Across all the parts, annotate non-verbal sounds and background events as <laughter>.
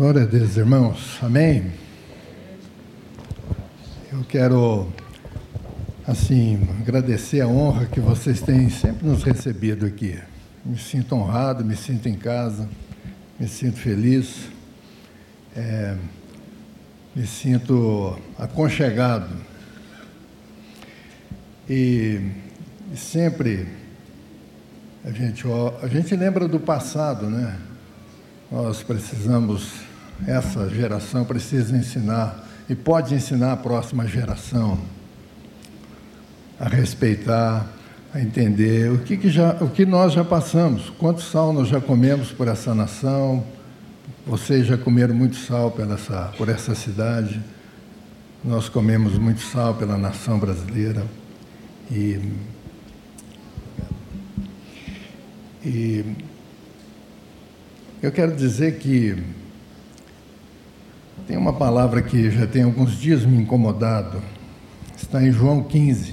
Glória a Deus, irmãos. Amém. Eu quero, assim, agradecer a honra que vocês têm sempre nos recebido aqui. Me sinto honrado, me sinto em casa, me sinto feliz, é, me sinto aconchegado. E, sempre a gente, a gente lembra do passado, né? Nós precisamos, essa geração precisa ensinar e pode ensinar a próxima geração a respeitar, a entender o que, que já, o que nós já passamos, quanto sal nós já comemos por essa nação, vocês já comeram muito sal pela essa, por essa cidade, nós comemos muito sal pela nação brasileira e, e eu quero dizer que tem uma palavra que já tem alguns dias me incomodado. Está em João 15.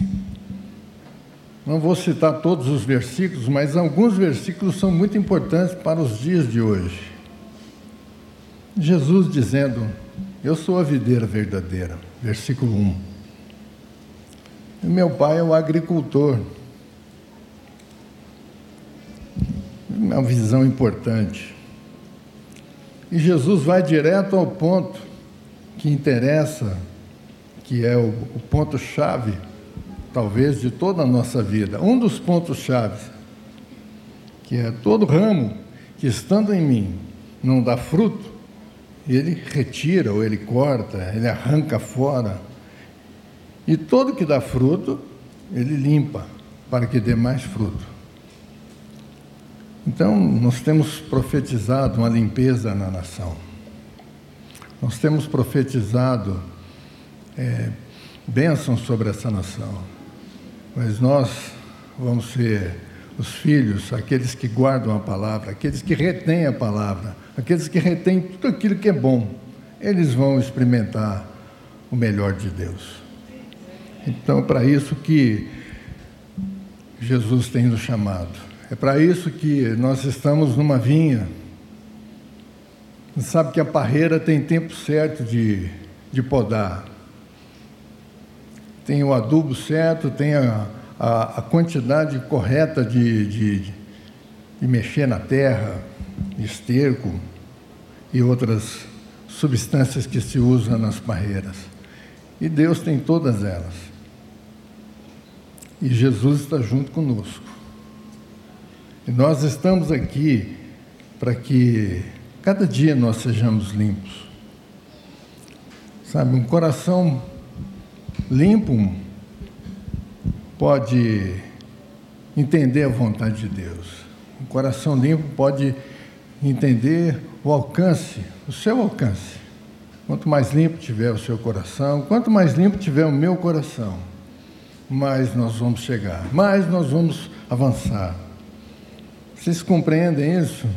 Não vou citar todos os versículos, mas alguns versículos são muito importantes para os dias de hoje. Jesus dizendo: Eu sou a videira verdadeira. Versículo 1. E meu pai é o agricultor. Uma visão importante. E Jesus vai direto ao ponto que interessa, que é o, o ponto-chave, talvez, de toda a nossa vida. Um dos pontos-chave, que é todo ramo que estando em mim não dá fruto, ele retira ou ele corta, ele arranca fora. E todo que dá fruto, ele limpa para que dê mais fruto. Então, nós temos profetizado uma limpeza na nação. Nós temos profetizado é, bênçãos sobre essa nação. Mas nós vamos ser os filhos, aqueles que guardam a palavra, aqueles que retêm a palavra, aqueles que retêm tudo aquilo que é bom. Eles vão experimentar o melhor de Deus. Então, para isso que Jesus tem nos chamado. É para isso que nós estamos numa vinha. Você sabe que a parreira tem tempo certo de, de podar. Tem o adubo certo, tem a, a, a quantidade correta de, de, de mexer na terra, esterco e outras substâncias que se usam nas parreiras. E Deus tem todas elas. E Jesus está junto conosco. E nós estamos aqui para que cada dia nós sejamos limpos. Sabe, um coração limpo pode entender a vontade de Deus. Um coração limpo pode entender o alcance, o seu alcance. Quanto mais limpo tiver o seu coração, quanto mais limpo tiver o meu coração, mais nós vamos chegar, mais nós vamos avançar. Vocês compreendem isso?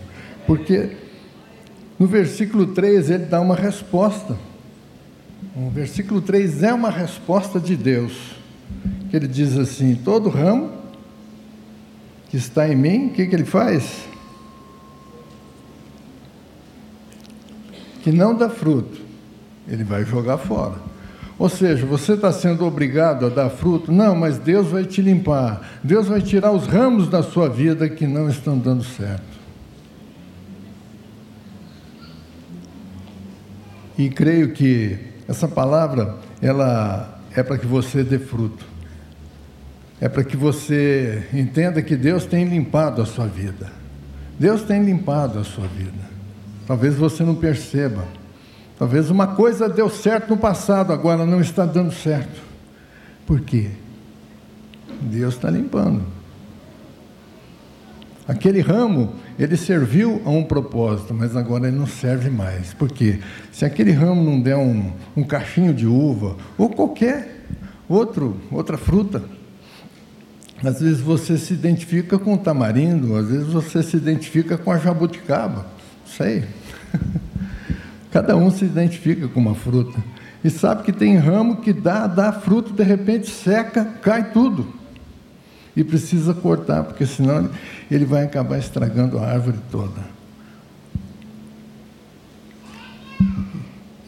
Porque no versículo 3 ele dá uma resposta. O versículo 3 é uma resposta de Deus. Que ele diz assim: todo ramo que está em mim, o que, que ele faz? Que não dá fruto, ele vai jogar fora. Ou seja, você está sendo obrigado a dar fruto? Não, mas Deus vai te limpar. Deus vai tirar os ramos da sua vida que não estão dando certo. E creio que essa palavra, ela é para que você dê fruto. É para que você entenda que Deus tem limpado a sua vida. Deus tem limpado a sua vida. Talvez você não perceba. Talvez uma coisa deu certo no passado, agora não está dando certo. Por quê? Deus está limpando. Aquele ramo, ele serviu a um propósito, mas agora ele não serve mais. Por quê? Se aquele ramo não der um, um cachinho de uva, ou qualquer outro, outra fruta, às vezes você se identifica com o tamarindo, às vezes você se identifica com a jabuticaba, sei. <laughs> Cada um se identifica com uma fruta. E sabe que tem ramo que dá, dá fruto, de repente seca, cai tudo. E precisa cortar, porque senão ele vai acabar estragando a árvore toda.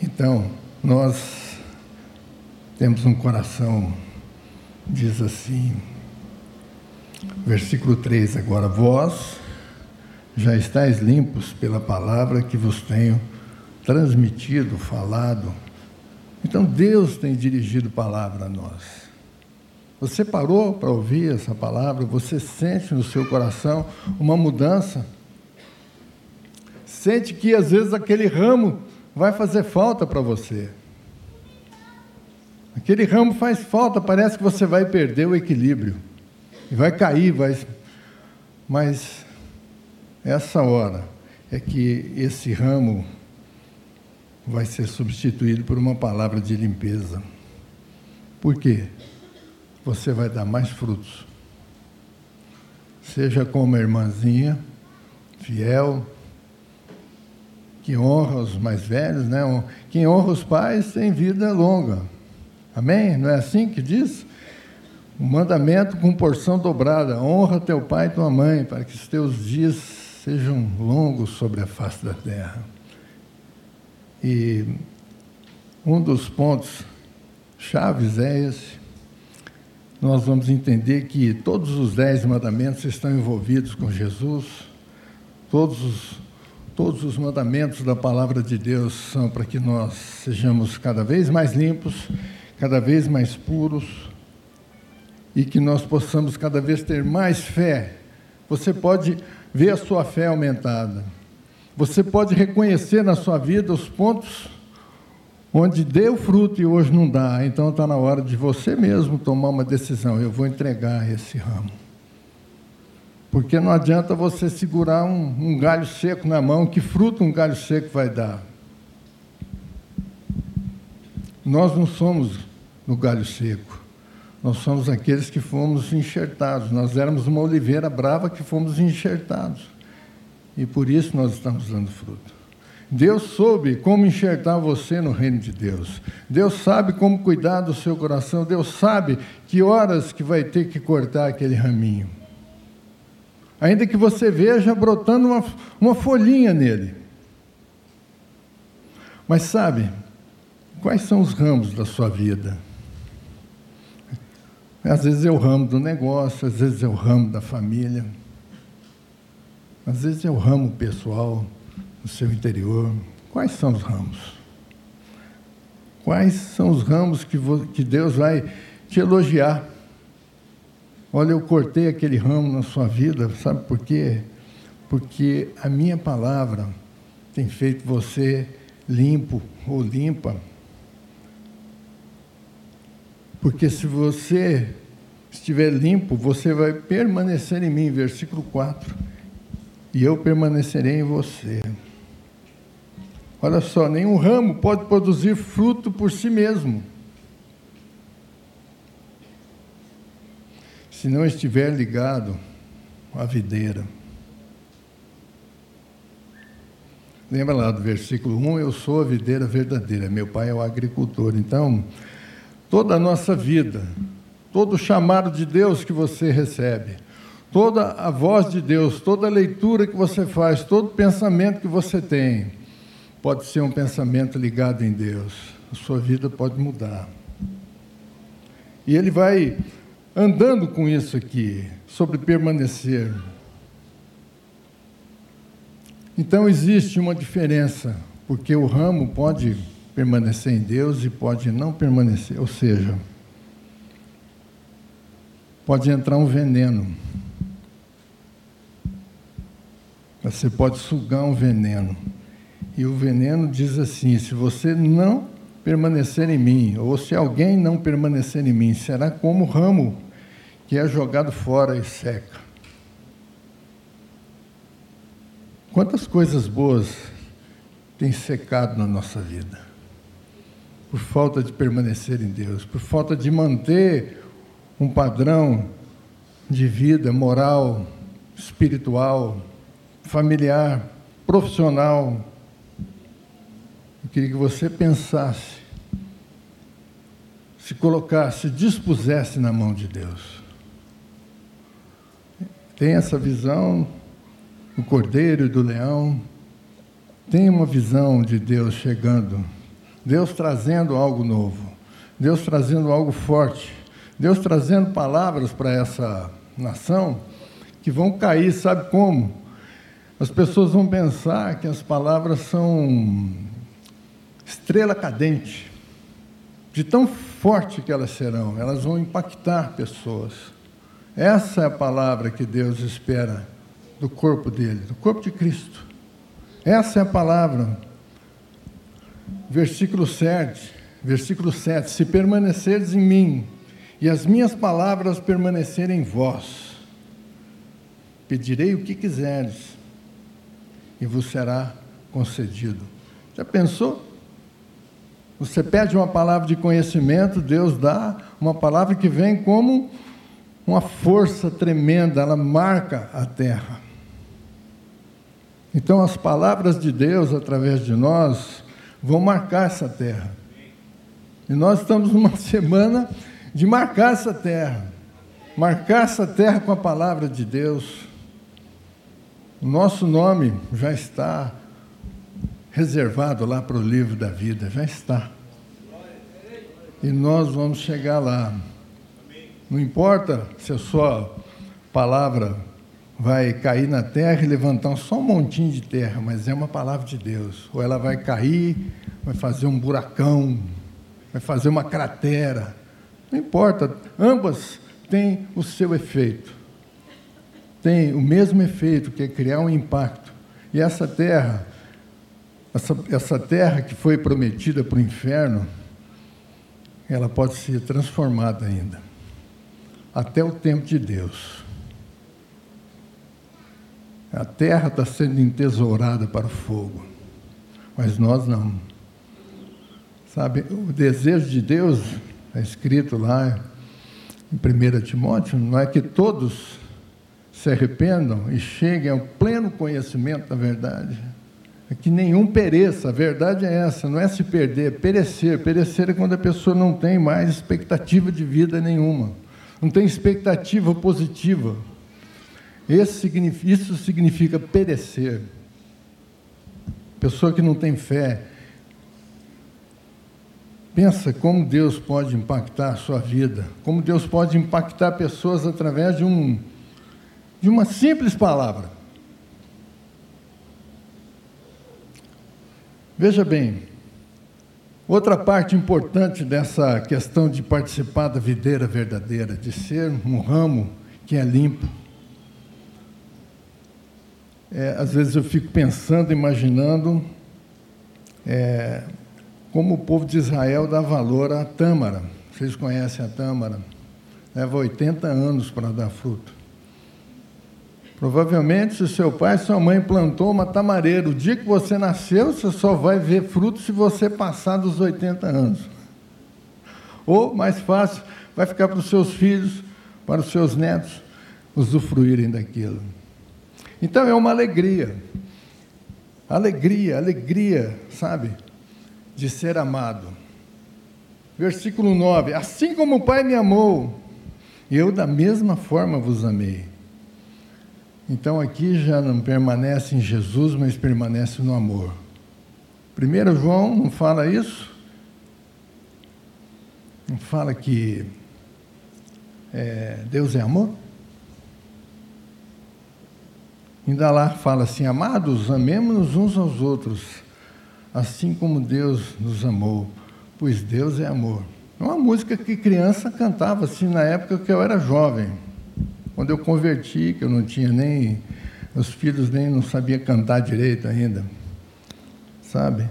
Então, nós temos um coração, diz assim, versículo 3 agora: Vós já estáis limpos pela palavra que vos tenho transmitido, falado. Então, Deus tem dirigido palavra a nós. Você parou para ouvir essa palavra? Você sente no seu coração uma mudança? Sente que às vezes aquele ramo vai fazer falta para você. Aquele ramo faz falta, parece que você vai perder o equilíbrio. E vai cair, vai. Mas essa hora é que esse ramo vai ser substituído por uma palavra de limpeza. Por quê? Você vai dar mais frutos. Seja como a irmãzinha, fiel, que honra os mais velhos, né? Quem honra os pais tem vida longa. Amém? Não é assim que diz? O mandamento com porção dobrada: honra teu pai e tua mãe, para que os teus dias sejam longos sobre a face da terra. E um dos pontos chaves é esse. Nós vamos entender que todos os dez mandamentos estão envolvidos com Jesus, todos os Todos os mandamentos da palavra de Deus são para que nós sejamos cada vez mais limpos, cada vez mais puros e que nós possamos cada vez ter mais fé. Você pode ver a sua fé aumentada. Você pode reconhecer na sua vida os pontos onde deu fruto e hoje não dá. Então está na hora de você mesmo tomar uma decisão. Eu vou entregar esse ramo. Porque não adianta você segurar um, um galho seco na mão, que fruto um galho seco vai dar? Nós não somos no galho seco. Nós somos aqueles que fomos enxertados. Nós éramos uma oliveira brava que fomos enxertados. E por isso nós estamos dando fruto. Deus soube como enxertar você no reino de Deus. Deus sabe como cuidar do seu coração. Deus sabe que horas que vai ter que cortar aquele raminho ainda que você veja brotando uma, uma folhinha nele. Mas sabe, quais são os ramos da sua vida? Às vezes é o ramo do negócio, às vezes é o ramo da família, às vezes é o ramo pessoal, do seu interior. Quais são os ramos? Quais são os ramos que, que Deus vai te elogiar? Olha, eu cortei aquele ramo na sua vida, sabe por quê? Porque a minha palavra tem feito você limpo ou limpa. Porque se você estiver limpo, você vai permanecer em mim, versículo 4. E eu permanecerei em você. Olha só, nenhum ramo pode produzir fruto por si mesmo. se não estiver ligado à videira. Lembra lá do versículo 1? Eu sou a videira verdadeira, meu pai é o agricultor. Então, toda a nossa vida, todo o chamado de Deus que você recebe, toda a voz de Deus, toda a leitura que você faz, todo pensamento que você tem, pode ser um pensamento ligado em Deus. A sua vida pode mudar. E ele vai andando com isso aqui, sobre permanecer. Então existe uma diferença, porque o ramo pode permanecer em Deus e pode não permanecer, ou seja, pode entrar um veneno. Você pode sugar um veneno. E o veneno diz assim: se você não permanecer em mim, ou se alguém não permanecer em mim, será como ramo que é jogado fora e seca. Quantas coisas boas têm secado na nossa vida? Por falta de permanecer em Deus, por falta de manter um padrão de vida moral, espiritual, familiar, profissional, eu queria que você pensasse, se colocasse, dispusesse na mão de Deus. Tem essa visão do cordeiro e do leão, tem uma visão de Deus chegando Deus trazendo algo novo, Deus trazendo algo forte, Deus trazendo palavras para essa nação que vão cair, sabe como? As pessoas vão pensar que as palavras são estrela cadente, de tão forte que elas serão, elas vão impactar pessoas. Essa é a palavra que Deus espera do corpo dele, do corpo de Cristo. Essa é a palavra. Versículo 7, versículo 7: Se permanecerdes em mim e as minhas palavras permanecerem em vós, pedirei o que quiseres e vos será concedido. Já pensou? Você pede uma palavra de conhecimento, Deus dá uma palavra que vem como uma força tremenda, ela marca a terra. Então, as palavras de Deus através de nós vão marcar essa terra. E nós estamos numa <laughs> semana de marcar essa terra. Marcar essa terra com a palavra de Deus. O nosso nome já está reservado lá para o livro da vida, já está. E nós vamos chegar lá. Não importa se a sua palavra vai cair na terra e levantar só um montinho de terra, mas é uma palavra de Deus. Ou ela vai cair, vai fazer um buracão, vai fazer uma cratera. Não importa, ambas têm o seu efeito. Tem o mesmo efeito, que é criar um impacto. E essa terra, essa, essa terra que foi prometida para o inferno, ela pode ser transformada ainda, até o tempo de Deus. A terra está sendo entesourada para o fogo, mas nós não. Sabe, o desejo de Deus, está escrito lá em 1 Timóteo, não é que todos se arrependam e cheguem ao pleno conhecimento da verdade. É que nenhum pereça, a verdade é essa, não é se perder, é perecer. Perecer é quando a pessoa não tem mais expectativa de vida nenhuma, não tem expectativa positiva. Isso significa perecer. Pessoa que não tem fé. Pensa como Deus pode impactar a sua vida, como Deus pode impactar pessoas através de, um, de uma simples palavra. Veja bem, outra parte importante dessa questão de participar da videira verdadeira, de ser um ramo que é limpo, é, às vezes eu fico pensando, imaginando é, como o povo de Israel dá valor à tâmara. Vocês conhecem a tâmara? Leva 80 anos para dar fruto. Provavelmente, se seu pai e sua mãe plantou uma tamareira, o dia que você nasceu, você só vai ver fruto se você passar dos 80 anos. Ou, mais fácil, vai ficar para os seus filhos, para os seus netos, usufruírem daquilo. Então é uma alegria. Alegria, alegria, sabe? De ser amado. Versículo 9: Assim como o Pai me amou, eu da mesma forma vos amei. Então aqui já não permanece em Jesus, mas permanece no amor. 1 João não fala isso? Não fala que é, Deus é amor? Ainda lá fala assim: Amados, amemos-nos uns aos outros, assim como Deus nos amou, pois Deus é amor. É uma música que criança cantava assim na época que eu era jovem. Quando eu converti, que eu não tinha nem. Os filhos nem não sabia cantar direito ainda. Sabe?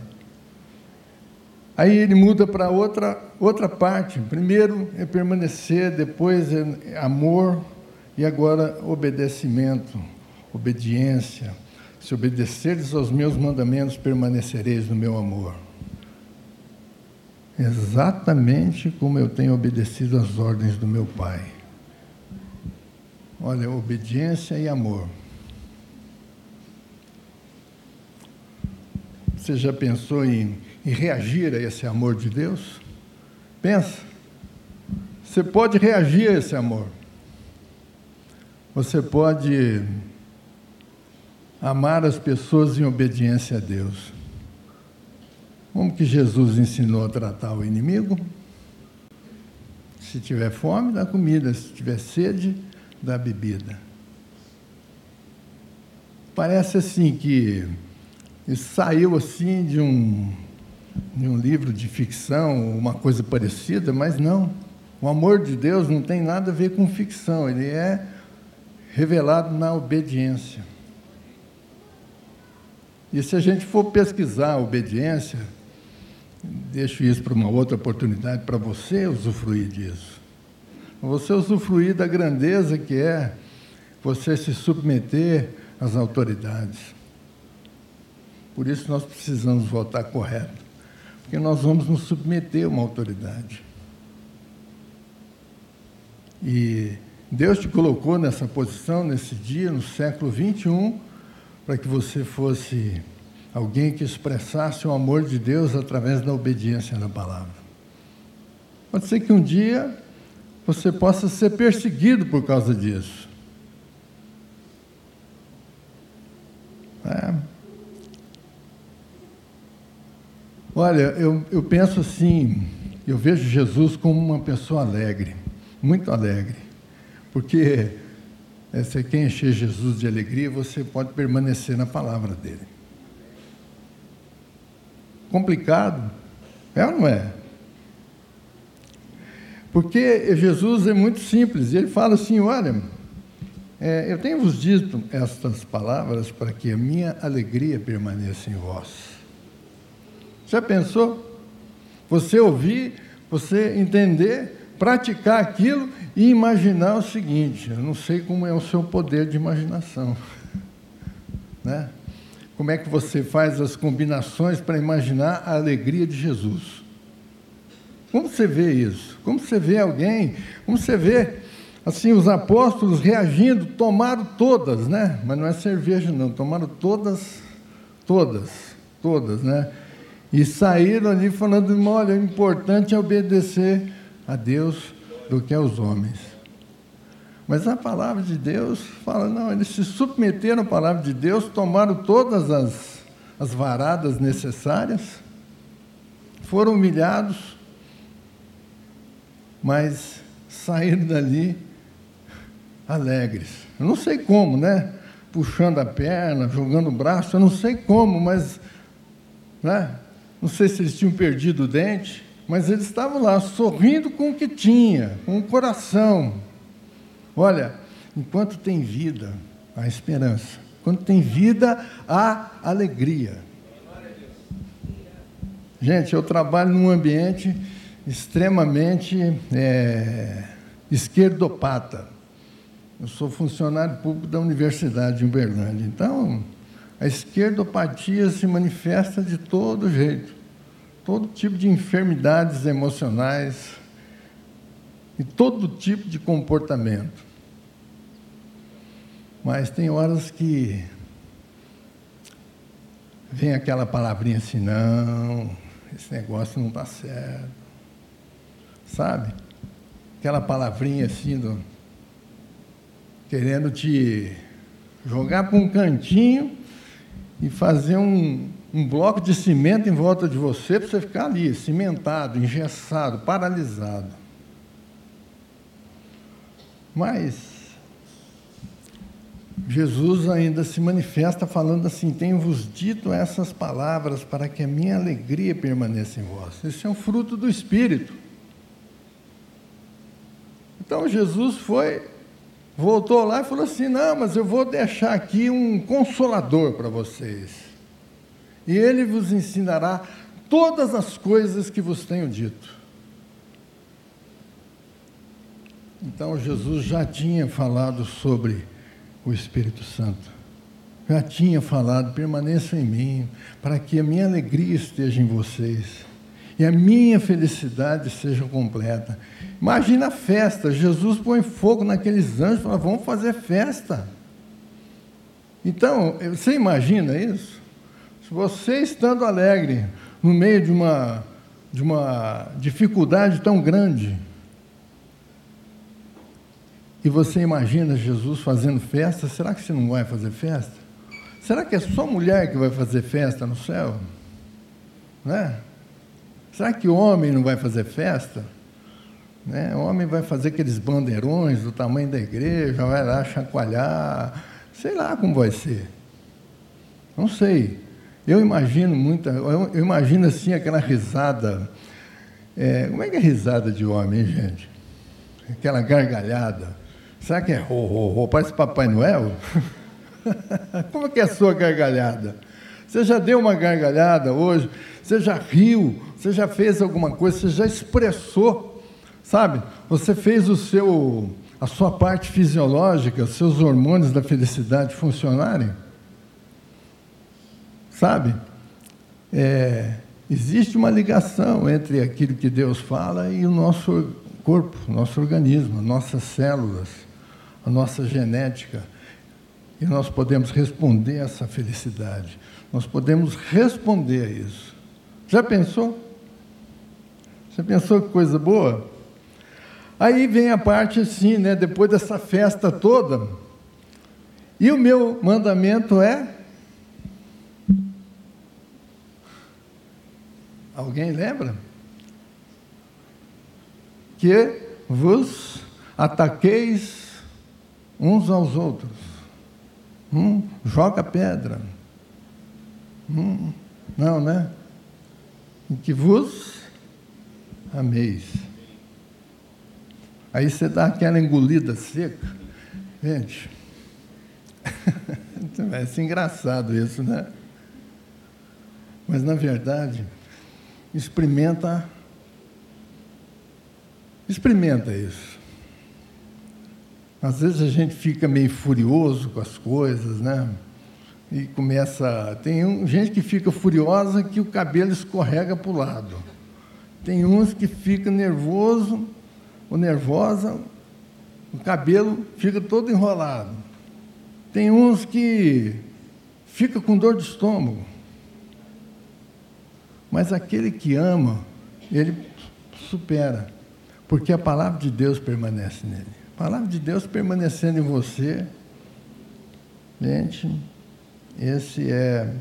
Aí ele muda para outra, outra parte. Primeiro é permanecer, depois é amor e agora obedecimento obediência. Se obedeceres aos meus mandamentos, permanecereis no meu amor. Exatamente como eu tenho obedecido às ordens do meu Pai. Olha, obediência e amor. Você já pensou em, em reagir a esse amor de Deus? Pensa. Você pode reagir a esse amor. Você pode amar as pessoas em obediência a Deus. Como que Jesus ensinou a tratar o inimigo? Se tiver fome, dá comida. Se tiver sede, dá bebida. Parece assim que saiu assim de um, de um livro de ficção, uma coisa parecida, mas não. O amor de Deus não tem nada a ver com ficção, ele é revelado na obediência. E se a gente for pesquisar a obediência, deixo isso para uma outra oportunidade para você usufruir disso. Você usufruir da grandeza que é você se submeter às autoridades. Por isso nós precisamos votar correto, porque nós vamos nos submeter a uma autoridade. E Deus te colocou nessa posição, nesse dia, no século 21, para que você fosse alguém que expressasse o amor de Deus através da obediência na palavra. Pode ser que um dia você possa ser perseguido por causa disso. É. Olha, eu, eu penso assim, eu vejo Jesus como uma pessoa alegre, muito alegre, porque é, se quem encher Jesus de alegria, você pode permanecer na palavra dele complicado. É ou não é? Porque Jesus é muito simples. Ele fala assim: olha, é, eu tenho vos dito estas palavras para que a minha alegria permaneça em vós. Já pensou? Você ouvir, você entender, praticar aquilo e imaginar o seguinte: eu não sei como é o seu poder de imaginação, <laughs> né? como é que você faz as combinações para imaginar a alegria de Jesus. Como você vê isso? Como você vê alguém? Como você vê assim os apóstolos reagindo? Tomaram todas, né? Mas não é cerveja não. Tomaram todas, todas, todas, né? E saíram ali falando: olha, o importante é obedecer a Deus do que aos homens. Mas a palavra de Deus fala, não, eles se submeteram à palavra de Deus, tomaram todas as, as varadas necessárias, foram humilhados, mas saíram dali alegres. Eu não sei como, né? Puxando a perna, jogando o braço, eu não sei como, mas né? não sei se eles tinham perdido o dente, mas eles estavam lá sorrindo com o que tinha, com o coração, Olha, enquanto tem vida, há esperança. Quando tem vida, há alegria. Gente, eu trabalho num ambiente extremamente é, esquerdopata. Eu sou funcionário público da Universidade de Uberlândia. Então, a esquerdopatia se manifesta de todo jeito. Todo tipo de enfermidades emocionais, e todo tipo de comportamento. Mas tem horas que vem aquela palavrinha assim, não, esse negócio não está certo. Sabe? Aquela palavrinha assim, do, querendo te jogar para um cantinho e fazer um, um bloco de cimento em volta de você para você ficar ali, cimentado, engessado, paralisado. Mas Jesus ainda se manifesta falando assim: Tenho-vos dito essas palavras para que a minha alegria permaneça em vós. Esse é um fruto do Espírito. Então Jesus foi, voltou lá e falou assim: Não, mas eu vou deixar aqui um consolador para vocês. E ele vos ensinará todas as coisas que vos tenho dito. Então Jesus já tinha falado sobre o Espírito Santo. Já tinha falado, permaneçam em mim, para que a minha alegria esteja em vocês e a minha felicidade seja completa. Imagina a festa, Jesus põe fogo naqueles anjos e fala, vamos fazer festa. Então, você imagina isso? Se você estando alegre, no meio de uma, de uma dificuldade tão grande, e você imagina Jesus fazendo festa, será que você não vai fazer festa? Será que é só mulher que vai fazer festa no céu? Né? Será que o homem não vai fazer festa? Né? O homem vai fazer aqueles bandeirões do tamanho da igreja, vai lá chacoalhar, sei lá como vai ser. Não sei. Eu imagino muita, eu imagino assim aquela risada. É, como é que é risada de homem, gente? Aquela gargalhada. Será que é ro, ro? Parece Papai Noel? <laughs> como é que é a sua gargalhada? Você já deu uma gargalhada hoje? Você já riu? Você já fez alguma coisa? Você já expressou? Sabe? Você fez o seu, a sua parte fisiológica, seus hormônios da felicidade funcionarem? Sabe? É, existe uma ligação entre aquilo que Deus fala e o nosso corpo, nosso organismo, nossas células, a nossa genética. E nós podemos responder a essa felicidade. Nós podemos responder a isso. Já pensou? Você pensou que coisa boa? Aí vem a parte assim, né? Depois dessa festa toda. E o meu mandamento é Alguém lembra? Que vos ataqueis uns aos outros. Hum, joga pedra. Hum, não, né? Que vos ameis. Aí você dá aquela engolida seca. Gente, vai <laughs> ser engraçado isso, né? Mas na verdade, experimenta experimenta isso. Às vezes a gente fica meio furioso com as coisas, né? E começa. Tem um, gente que fica furiosa que o cabelo escorrega para o lado. Tem uns que fica nervoso ou nervosa, o cabelo fica todo enrolado. Tem uns que fica com dor de estômago. Mas aquele que ama, ele supera, porque a palavra de Deus permanece nele. A palavra de Deus permanecendo em você, gente, esse é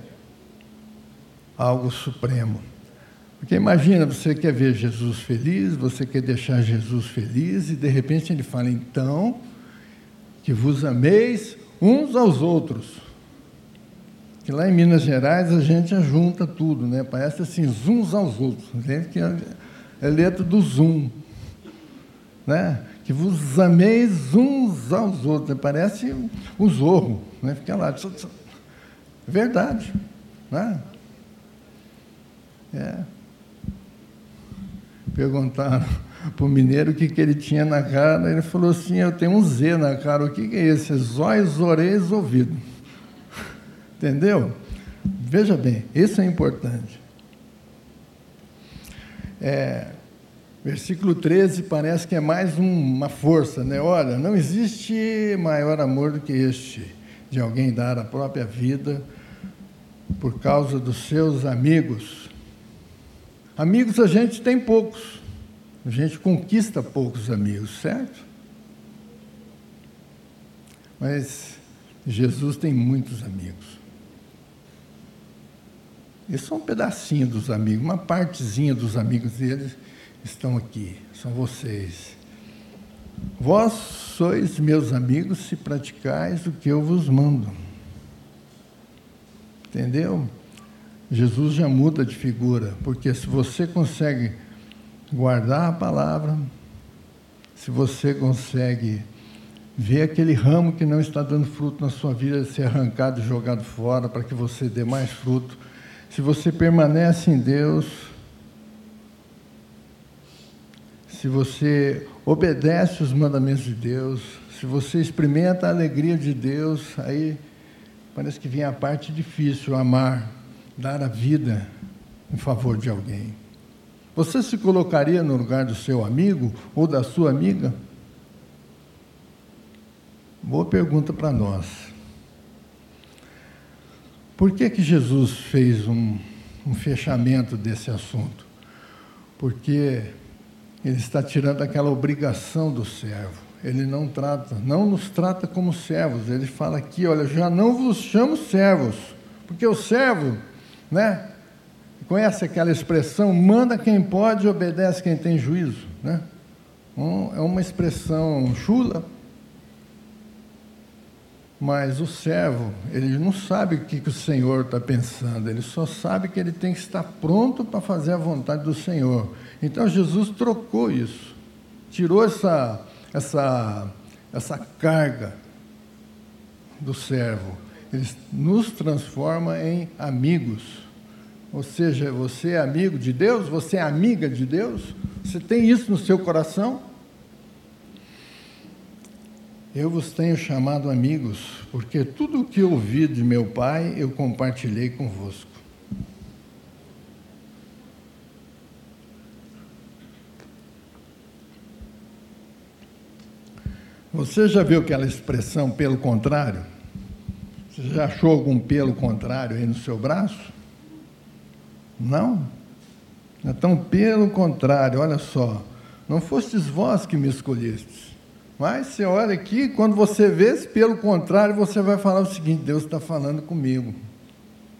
algo supremo. Porque imagina, você quer ver Jesus feliz, você quer deixar Jesus feliz, e de repente ele fala, então, que vos ameis uns aos outros. Que lá em Minas Gerais a gente junta tudo, né? Parece assim, uns aos outros. Que é, é letra do zoom. Né? Que vos ameis uns aos outros. Parece o zorro, né? Fica lá. Verdade. Né? É. Perguntaram <laughs> para o mineiro o que, que ele tinha na cara. Ele falou assim: Eu tenho um Z na cara. O que, que é esse? Zóis, orelhas, ouvido. <laughs> Entendeu? Veja bem, isso é importante. É, versículo 13 parece que é mais um, uma força, né? Olha, não existe maior amor do que este, de alguém dar a própria vida por causa dos seus amigos. Amigos a gente tem poucos, a gente conquista poucos amigos, certo? Mas Jesus tem muitos amigos. Eles são um pedacinho dos amigos, uma partezinha dos amigos deles estão aqui, são vocês. Vós sois meus amigos se praticais o que eu vos mando. Entendeu? Jesus já muda de figura, porque se você consegue guardar a palavra, se você consegue ver aquele ramo que não está dando fruto na sua vida ser arrancado e jogado fora para que você dê mais fruto, se você permanece em Deus, se você obedece os mandamentos de Deus, se você experimenta a alegria de Deus, aí parece que vem a parte difícil, amar, dar a vida em favor de alguém. Você se colocaria no lugar do seu amigo ou da sua amiga? Boa pergunta para nós. Por que, que Jesus fez um, um fechamento desse assunto? Porque ele está tirando aquela obrigação do servo. Ele não trata, não nos trata como servos. Ele fala aqui, olha, já não vos chamo servos, porque o servo, né? Conhece aquela expressão, manda quem pode, obedece quem tem juízo, né? é uma expressão chula, mas o servo, ele não sabe o que, o Senhor está pensando, ele só sabe que ele tem que estar pronto para fazer a vontade do Senhor. Então Jesus trocou isso, tirou essa, essa, essa carga do servo. Ele nos transforma em amigos. Ou seja, você é amigo de Deus, você é amiga de Deus, você tem isso no seu coração? Eu vos tenho chamado amigos, porque tudo o que ouvi de meu Pai eu compartilhei convosco. Você já viu aquela expressão pelo contrário? Você já achou algum pelo contrário aí no seu braço? Não? Então, pelo contrário, olha só, não fostes vós que me escolhestes, mas você olha aqui, quando você vê, pelo contrário, você vai falar o seguinte: Deus está falando comigo.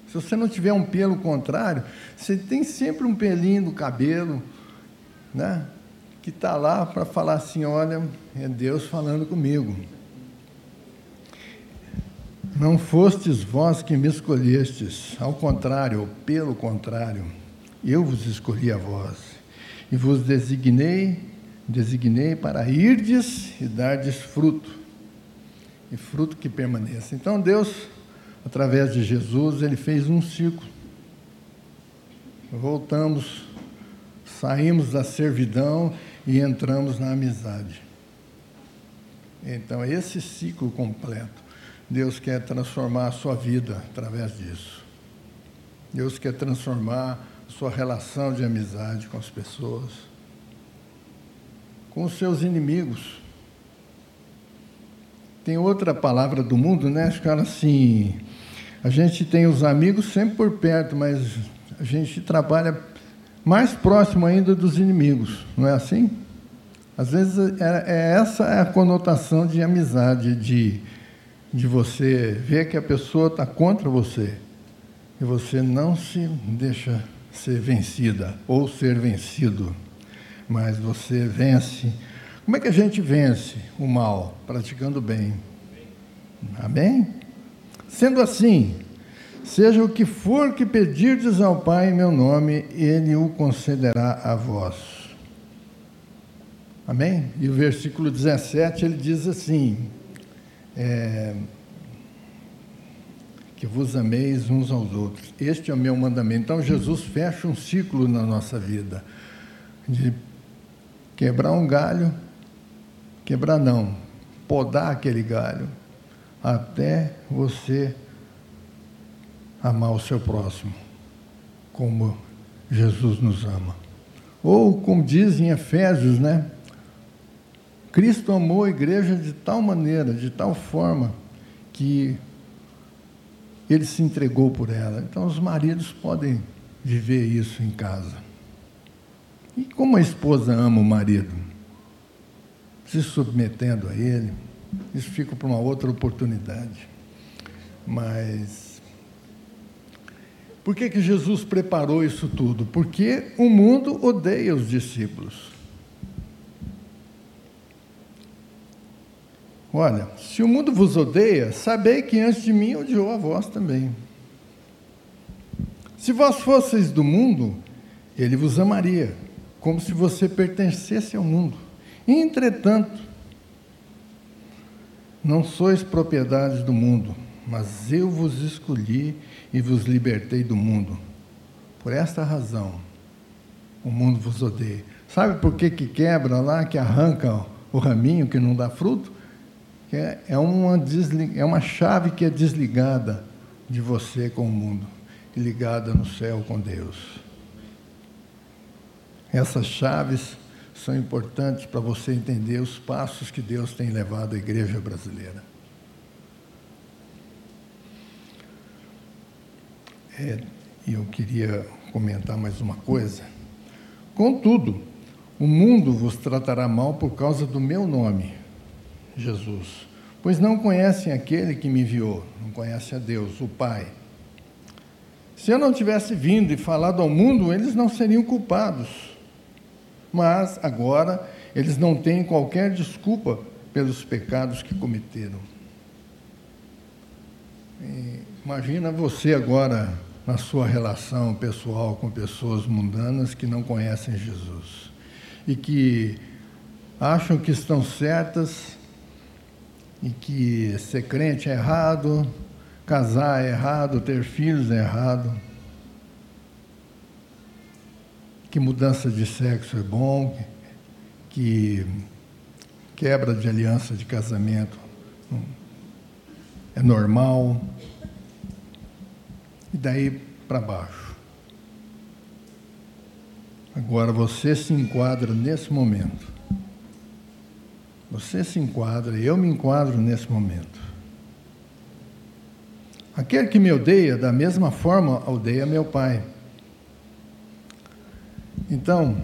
Se você não tiver um pelo contrário, você tem sempre um pelinho do cabelo, né? Que está lá para falar assim: olha, é Deus falando comigo. Não fostes vós que me escolhestes, ao contrário, pelo contrário, eu vos escolhi a vós e vos designei designei para irdes e dardes fruto, e fruto que permaneça. Então Deus, através de Jesus, ele fez um ciclo. Voltamos, saímos da servidão e entramos na amizade. Então, esse ciclo completo, Deus quer transformar a sua vida através disso. Deus quer transformar a sua relação de amizade com as pessoas com os seus inimigos. Tem outra palavra do mundo, né? Acho que ela assim, a gente tem os amigos sempre por perto, mas a gente trabalha mais próximo ainda dos inimigos, não é assim? Às vezes é, é essa é a conotação de amizade, de, de você ver que a pessoa está contra você e você não se deixa ser vencida ou ser vencido mas você vence. Como é que a gente vence o mal? Praticando bem. Amém? Sendo assim, seja o que for que pedirdes ao Pai em meu nome, Ele o concederá a vós. Amém? E o versículo 17 ele diz assim: é, que vos ameis uns aos outros. Este é o meu mandamento. Então Jesus fecha um ciclo na nossa vida de quebrar um galho, quebrar não, podar aquele galho, até você amar o seu próximo, como Jesus nos ama. Ou, como diz em Efésios, né? Cristo amou a igreja de tal maneira, de tal forma, que ele se entregou por ela. Então, os maridos podem viver isso em casa. E como a esposa ama o marido? Se submetendo a ele, isso fica para uma outra oportunidade. Mas por que, que Jesus preparou isso tudo? Porque o mundo odeia os discípulos. Olha, se o mundo vos odeia, sabei que antes de mim odiou a vós também. Se vós fosseis do mundo, ele vos amaria como se você pertencesse ao mundo. Entretanto, não sois propriedades do mundo, mas eu vos escolhi e vos libertei do mundo. Por esta razão, o mundo vos odeia. Sabe por que, que quebra lá, que arranca o raminho que não dá fruto? É, é, uma é uma chave que é desligada de você com o mundo e ligada no céu com Deus. Essas chaves são importantes para você entender os passos que Deus tem levado a igreja brasileira. É, eu queria comentar mais uma coisa. Contudo, o mundo vos tratará mal por causa do meu nome, Jesus, pois não conhecem aquele que me enviou, não conhecem a Deus, o Pai. Se eu não tivesse vindo e falado ao mundo, eles não seriam culpados. Mas agora eles não têm qualquer desculpa pelos pecados que cometeram. E imagina você agora na sua relação pessoal com pessoas mundanas que não conhecem Jesus e que acham que estão certas e que ser crente é errado, casar é errado, ter filhos é errado, que mudança de sexo é bom, que quebra de aliança de casamento é normal, e daí para baixo. Agora você se enquadra nesse momento. Você se enquadra, eu me enquadro nesse momento. Aquele que me odeia, da mesma forma, odeia meu Pai. Então,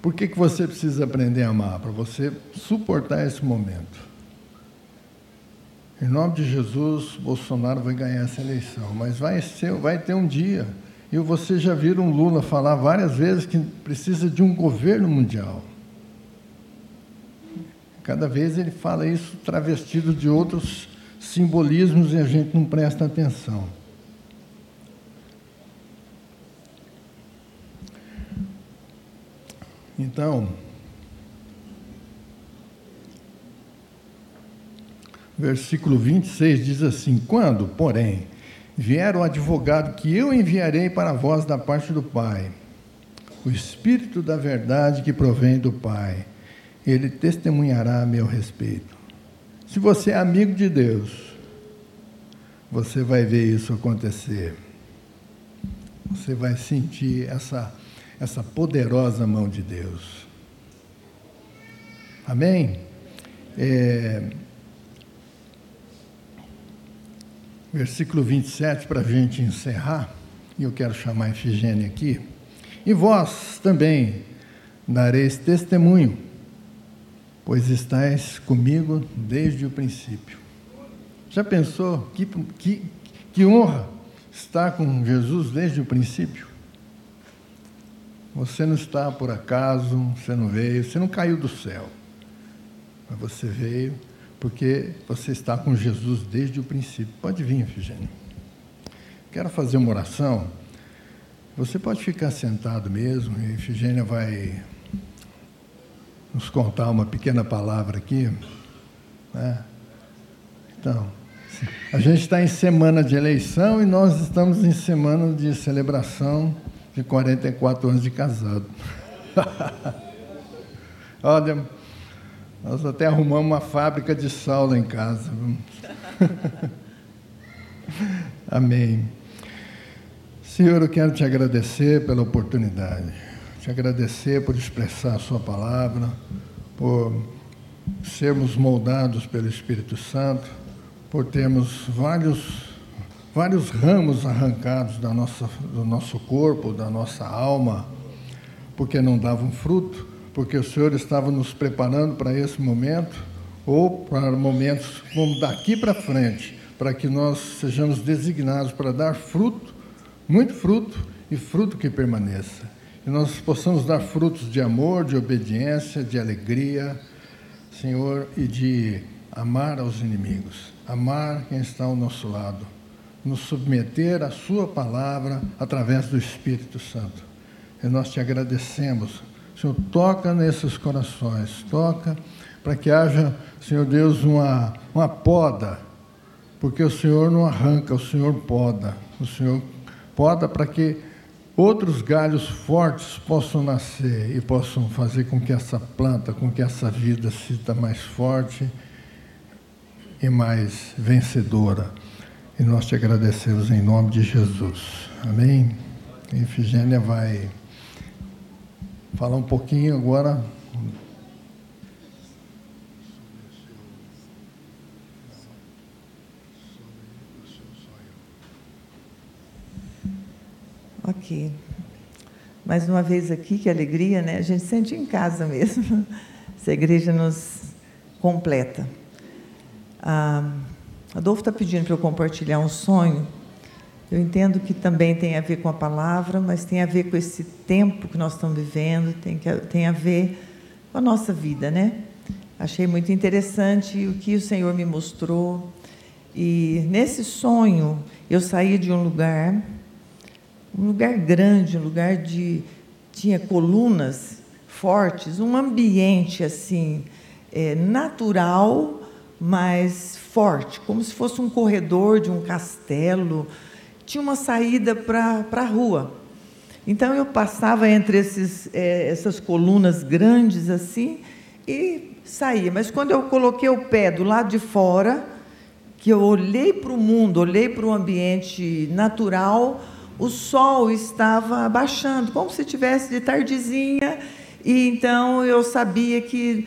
por que, que você precisa aprender a amar? Para você suportar esse momento. Em nome de Jesus, Bolsonaro vai ganhar essa eleição, mas vai, ser, vai ter um dia. E você já viram Lula falar várias vezes que precisa de um governo mundial. Cada vez ele fala isso travestido de outros simbolismos e a gente não presta atenção. Então, versículo 26 diz assim: Quando, porém, vier o advogado que eu enviarei para vós da parte do Pai, o Espírito da verdade que provém do Pai, ele testemunhará a meu respeito. Se você é amigo de Deus, você vai ver isso acontecer. Você vai sentir essa, essa poderosa mão de Deus. Amém? É, versículo 27, para a gente encerrar, e eu quero chamar Efigênia aqui. E vós também dareis testemunho pois estáis comigo desde o princípio. Já pensou que, que, que honra estar com Jesus desde o princípio? Você não está por acaso, você não veio, você não caiu do céu. Mas você veio porque você está com Jesus desde o princípio. Pode vir, Efigênio. Quero fazer uma oração. Você pode ficar sentado mesmo, e Efigênia vai nos contar uma pequena palavra aqui. Né? Então, a gente está em semana de eleição e nós estamos em semana de celebração de 44 anos de casado. <laughs> Olha, nós até arrumamos uma fábrica de sal lá em casa. <laughs> Amém. Senhor, eu quero te agradecer pela oportunidade te agradecer por expressar a Sua palavra, por sermos moldados pelo Espírito Santo, por termos vários, vários ramos arrancados da nossa, do nosso corpo, da nossa alma, porque não davam fruto, porque o Senhor estava nos preparando para esse momento ou para momentos como daqui para frente, para que nós sejamos designados para dar fruto, muito fruto e fruto que permaneça que nós possamos dar frutos de amor, de obediência, de alegria, Senhor, e de amar aos inimigos, amar quem está ao nosso lado, nos submeter à Sua palavra através do Espírito Santo. E nós te agradecemos. Senhor, toca nesses corações, toca para que haja, Senhor Deus, uma, uma poda, porque o Senhor não arranca, o Senhor poda. O Senhor poda para que outros galhos fortes possam nascer e possam fazer com que essa planta, com que essa vida se sinta mais forte e mais vencedora. E nós te agradecemos em nome de Jesus. Amém? Efigênia vai falar um pouquinho agora Ok. Mais uma vez aqui, que alegria, né? A gente sente em casa mesmo. <laughs> Essa igreja nos completa. Ah, Adolfo está pedindo para eu compartilhar um sonho Eu entendo que também tem a ver com a palavra, mas tem a ver com esse tempo que nós estamos vivendo, tem, que, tem a ver com a nossa vida, né? Achei muito interessante o que o Senhor me mostrou. E nesse sonho, eu saí de um lugar, um lugar grande, um lugar de. tinha colunas fortes, um ambiente assim, é, natural, mas forte, como se fosse um corredor de um castelo. Tinha uma saída para a rua. Então eu passava entre esses, é, essas colunas grandes assim e saía. Mas quando eu coloquei o pé do lado de fora, que eu olhei para o mundo, olhei para o ambiente natural, o sol estava baixando, como se tivesse de tardezinha, e então eu sabia que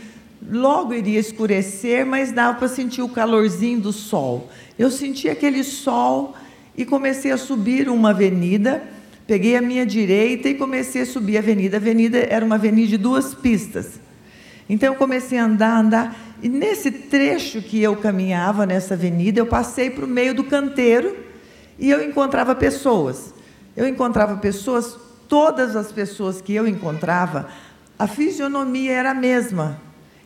logo iria escurecer, mas dava para sentir o calorzinho do sol. Eu senti aquele sol e comecei a subir uma avenida. Peguei a minha direita e comecei a subir a avenida. A avenida era uma avenida de duas pistas. Então eu comecei a andar, andar, e nesse trecho que eu caminhava nessa avenida, eu passei para o meio do canteiro e eu encontrava pessoas. Eu encontrava pessoas, todas as pessoas que eu encontrava, a fisionomia era a mesma.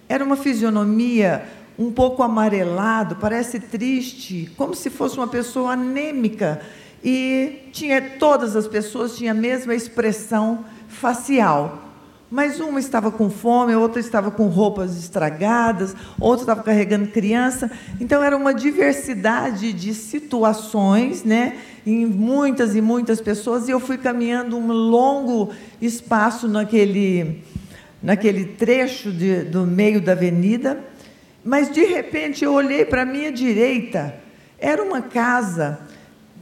Era uma fisionomia um pouco amarelado, parece triste, como se fosse uma pessoa anêmica. E tinha todas as pessoas tinham a mesma expressão facial. Mas uma estava com fome, outra estava com roupas estragadas, outra estava carregando criança. Então era uma diversidade de situações, né? Em muitas e muitas pessoas, e eu fui caminhando um longo espaço naquele naquele trecho de, do meio da avenida, mas de repente eu olhei para a minha direita, era uma casa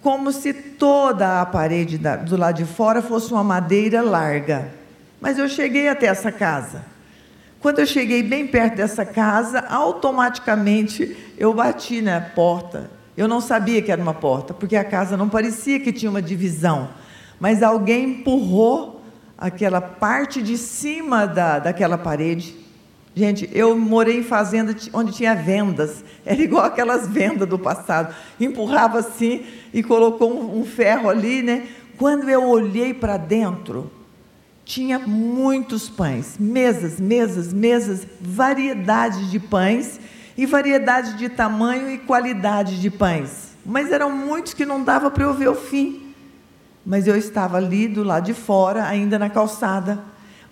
como se toda a parede do lado de fora fosse uma madeira larga. Mas eu cheguei até essa casa. Quando eu cheguei bem perto dessa casa, automaticamente eu bati na porta. Eu não sabia que era uma porta, porque a casa não parecia que tinha uma divisão. Mas alguém empurrou aquela parte de cima da, daquela parede. Gente, eu morei em fazenda onde tinha vendas. <laughs> Era igual aquelas vendas do passado. Empurrava assim e colocou um, ferro ali, né? Quando eu olhei para dentro, tinha muitos pães, mesas, mesas, mesas, variedade de pães e variedade de tamanho e qualidade de pães. Mas eram muitos que não dava para eu ver o fim. Mas eu estava ali do lado de fora, ainda na calçada,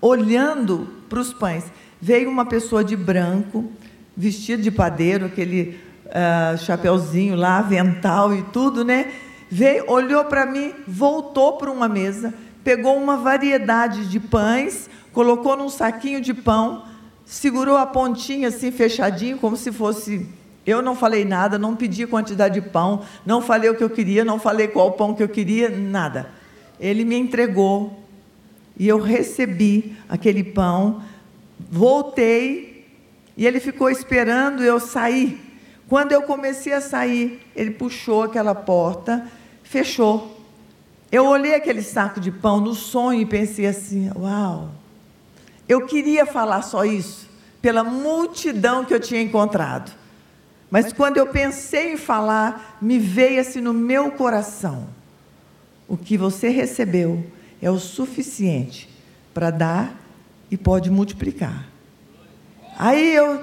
olhando para os pães. Veio uma pessoa de branco, vestido de padeiro, aquele uh, chapeuzinho lá, avental e tudo, né? Veio, olhou para mim, voltou para uma mesa pegou uma variedade de pães, colocou num saquinho de pão, segurou a pontinha assim fechadinho, como se fosse. Eu não falei nada, não pedi quantidade de pão, não falei o que eu queria, não falei qual pão que eu queria, nada. Ele me entregou e eu recebi aquele pão, voltei e ele ficou esperando eu sair. Quando eu comecei a sair, ele puxou aquela porta, fechou. Eu olhei aquele saco de pão no sonho e pensei assim: uau, eu queria falar só isso, pela multidão que eu tinha encontrado. Mas quando eu pensei em falar, me veio assim no meu coração: o que você recebeu é o suficiente para dar e pode multiplicar. Aí eu,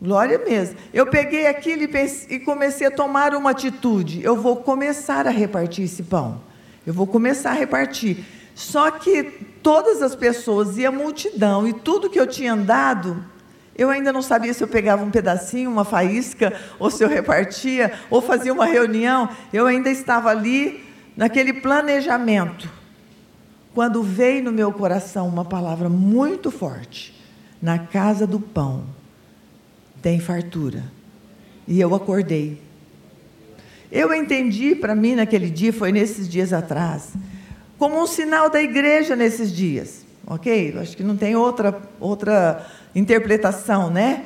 glória mesmo, eu peguei aquilo e, e comecei a tomar uma atitude: eu vou começar a repartir esse pão. Eu vou começar a repartir. Só que todas as pessoas e a multidão e tudo que eu tinha andado, eu ainda não sabia se eu pegava um pedacinho, uma faísca, ou se eu repartia, ou fazia uma reunião. Eu ainda estava ali naquele planejamento. Quando veio no meu coração uma palavra muito forte: na casa do pão tem fartura. E eu acordei. Eu entendi para mim naquele dia, foi nesses dias atrás, como um sinal da igreja nesses dias, ok? Acho que não tem outra, outra interpretação, né?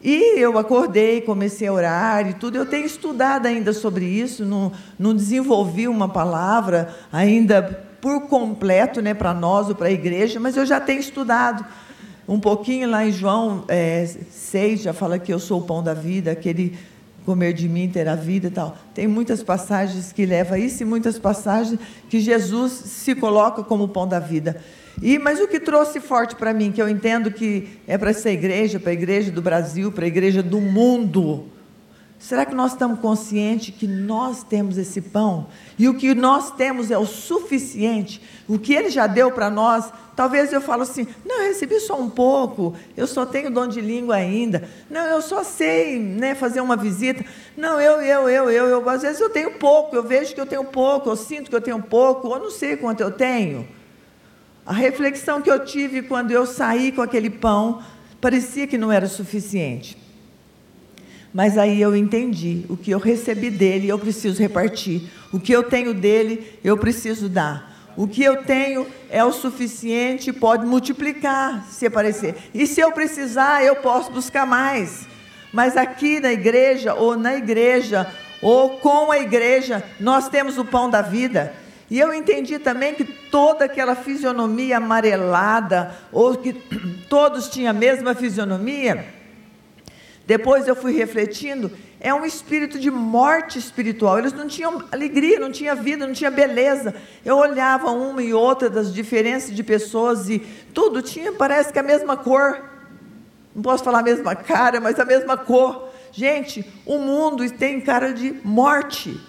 E eu acordei, comecei a orar e tudo. Eu tenho estudado ainda sobre isso, não, não desenvolvi uma palavra ainda por completo né, para nós ou para a igreja, mas eu já tenho estudado um pouquinho lá em João é, 6, já fala que eu sou o pão da vida, aquele comer de mim terá vida e tal. Tem muitas passagens que levam a isso e muitas passagens que Jesus se coloca como o pão da vida. E mas o que trouxe forte para mim, que eu entendo que é para essa igreja, para a igreja do Brasil, para a igreja do mundo, Será que nós estamos conscientes que nós temos esse pão? E o que nós temos é o suficiente? O que ele já deu para nós? Talvez eu falo assim: não, eu recebi só um pouco, eu só tenho dom de língua ainda. Não, eu só sei né, fazer uma visita. Não, eu, eu, eu, eu, eu. Às vezes eu tenho pouco, eu vejo que eu tenho pouco, eu sinto que eu tenho pouco, eu não sei quanto eu tenho. A reflexão que eu tive quando eu saí com aquele pão parecia que não era suficiente. Mas aí eu entendi, o que eu recebi dele, eu preciso repartir. O que eu tenho dele, eu preciso dar. O que eu tenho é o suficiente, pode multiplicar se aparecer. E se eu precisar, eu posso buscar mais. Mas aqui na igreja, ou na igreja, ou com a igreja, nós temos o pão da vida. E eu entendi também que toda aquela fisionomia amarelada, ou que <clears throat> todos tinham a mesma fisionomia, depois eu fui refletindo, é um espírito de morte espiritual. Eles não tinham alegria, não tinham vida, não tinha beleza. Eu olhava uma e outra das diferenças de pessoas e tudo tinha, parece que a mesma cor. Não posso falar a mesma cara, mas a mesma cor. Gente, o mundo tem cara de morte.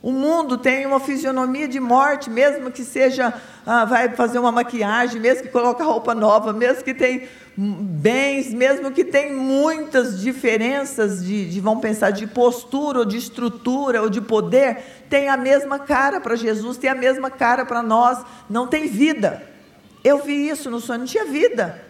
O mundo tem uma fisionomia de morte, mesmo que seja, ah, vai fazer uma maquiagem, mesmo que coloque roupa nova, mesmo que tem bens, mesmo que tem muitas diferenças de, de, vão pensar, de postura, ou de estrutura, ou de poder, tem a mesma cara para Jesus, tem a mesma cara para nós, não tem vida. Eu vi isso no sonho, não tinha vida.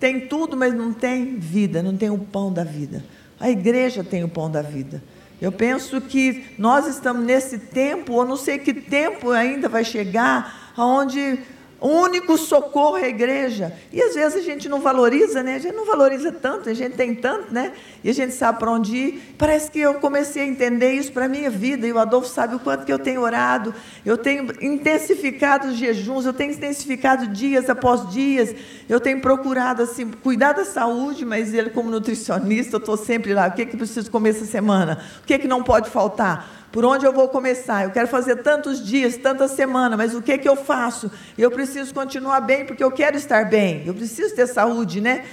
Tem tudo, mas não tem vida, não tem o pão da vida. A igreja tem o pão da vida. Eu penso que nós estamos nesse tempo, ou não sei que tempo ainda vai chegar, aonde o único socorro é a igreja. E às vezes a gente não valoriza, né? A gente não valoriza tanto, a gente tem tanto, né? E a gente sabe para onde ir. Parece que eu comecei a entender isso para a minha vida. E o Adolfo sabe o quanto que eu tenho orado. Eu tenho intensificado os jejuns, eu tenho intensificado dias após dias. Eu tenho procurado, assim, cuidar da saúde, mas ele, como nutricionista, eu estou sempre lá. O que, é que preciso comer essa semana? O que, é que não pode faltar? Por onde eu vou começar? Eu quero fazer tantos dias, tantas semanas, mas o que que eu faço? Eu preciso continuar bem porque eu quero estar bem. Eu preciso ter saúde, né?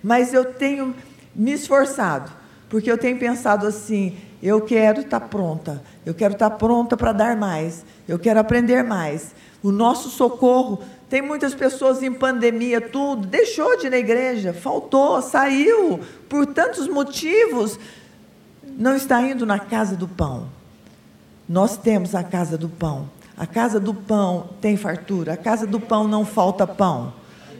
Mas eu tenho me esforçado, porque eu tenho pensado assim, eu quero estar pronta. Eu quero estar pronta para dar mais. Eu quero aprender mais. O nosso socorro tem muitas pessoas em pandemia, tudo, deixou de ir na igreja, faltou, saiu, por tantos motivos, não está indo na casa do pão. Nós temos a casa do pão. A casa do pão tem fartura. A casa do pão não falta pão.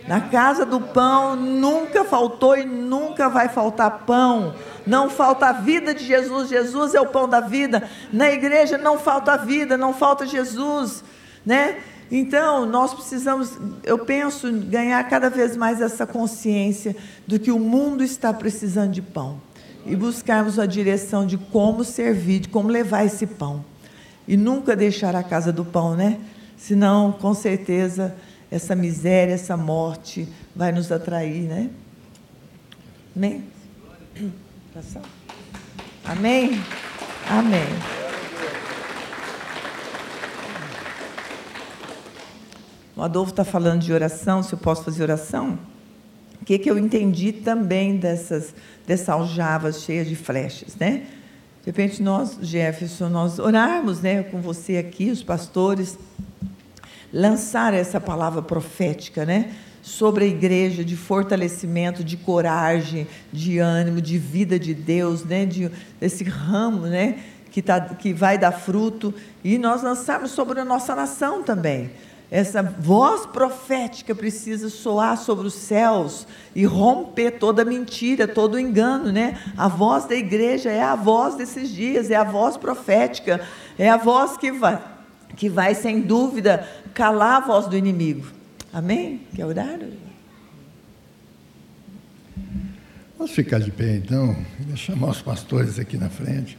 Na casa do pão nunca faltou e nunca vai faltar pão. Não falta a vida de Jesus. Jesus é o pão da vida. Na igreja não falta a vida, não falta Jesus, né? Então, nós precisamos, eu penso, ganhar cada vez mais essa consciência do que o mundo está precisando de pão e buscarmos a direção de como servir, de como levar esse pão e nunca deixar a casa do pão, né? Senão, com certeza, essa miséria, essa morte vai nos atrair, né? Amém? Amém? Amém. O Adolfo está falando de oração, se eu posso fazer oração. O que, que eu entendi também dessas, dessas aljavas cheias de flechas, né? De repente, nós, Jefferson, nós orarmos né, com você aqui, os pastores, lançar essa palavra profética, né? Sobre a igreja, de fortalecimento, de coragem, de ânimo, de vida de Deus, né? De, esse ramo, né? Que, tá, que vai dar fruto. E nós lançarmos sobre a nossa nação também essa voz profética precisa soar sobre os céus e romper toda mentira, todo engano, né? A voz da igreja é a voz desses dias, é a voz profética, é a voz que vai, que vai sem dúvida calar a voz do inimigo. Amém? Quer orar? Vamos ficar de pé então, e chamar os pastores aqui na frente.